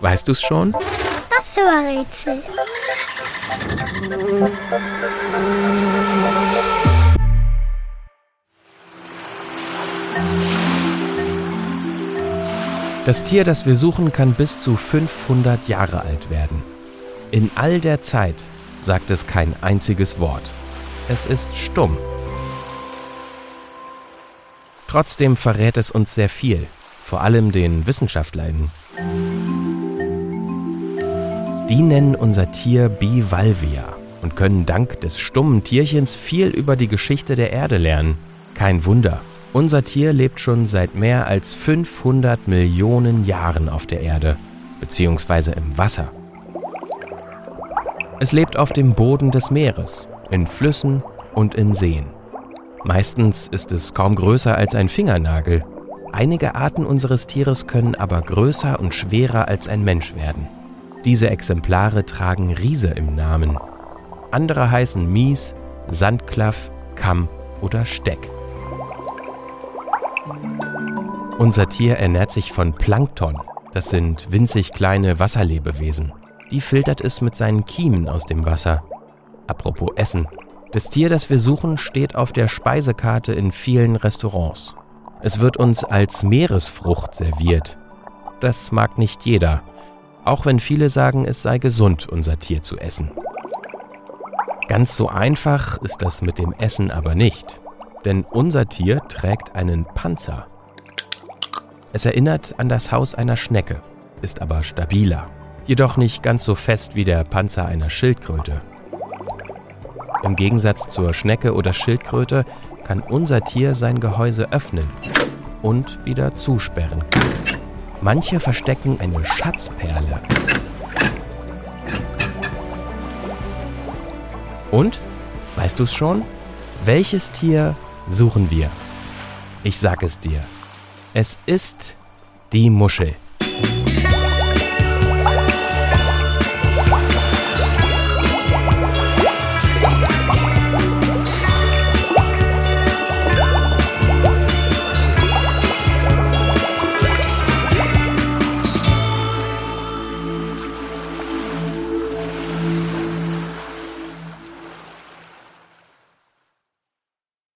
Weißt du's schon? Das war Rätsel. Das Tier, das wir suchen, kann bis zu 500 Jahre alt werden. In all der Zeit sagt es kein einziges Wort. Es ist stumm. Trotzdem verrät es uns sehr viel, vor allem den Wissenschaftlern. Die nennen unser Tier Bivalvia und können dank des stummen Tierchens viel über die Geschichte der Erde lernen. Kein Wunder, unser Tier lebt schon seit mehr als 500 Millionen Jahren auf der Erde, beziehungsweise im Wasser. Es lebt auf dem Boden des Meeres, in Flüssen und in Seen. Meistens ist es kaum größer als ein Fingernagel. Einige Arten unseres Tieres können aber größer und schwerer als ein Mensch werden. Diese Exemplare tragen Riese im Namen. Andere heißen Mies, Sandklaff, Kamm oder Steck. Unser Tier ernährt sich von Plankton. Das sind winzig kleine Wasserlebewesen. Die filtert es mit seinen Kiemen aus dem Wasser. Apropos Essen. Das Tier, das wir suchen, steht auf der Speisekarte in vielen Restaurants. Es wird uns als Meeresfrucht serviert. Das mag nicht jeder, auch wenn viele sagen, es sei gesund, unser Tier zu essen. Ganz so einfach ist das mit dem Essen aber nicht, denn unser Tier trägt einen Panzer. Es erinnert an das Haus einer Schnecke, ist aber stabiler, jedoch nicht ganz so fest wie der Panzer einer Schildkröte. Im Gegensatz zur Schnecke oder Schildkröte kann unser Tier sein Gehäuse öffnen und wieder zusperren. Manche verstecken eine Schatzperle. Und, weißt du es schon? Welches Tier suchen wir? Ich sag es dir. Es ist die Muschel.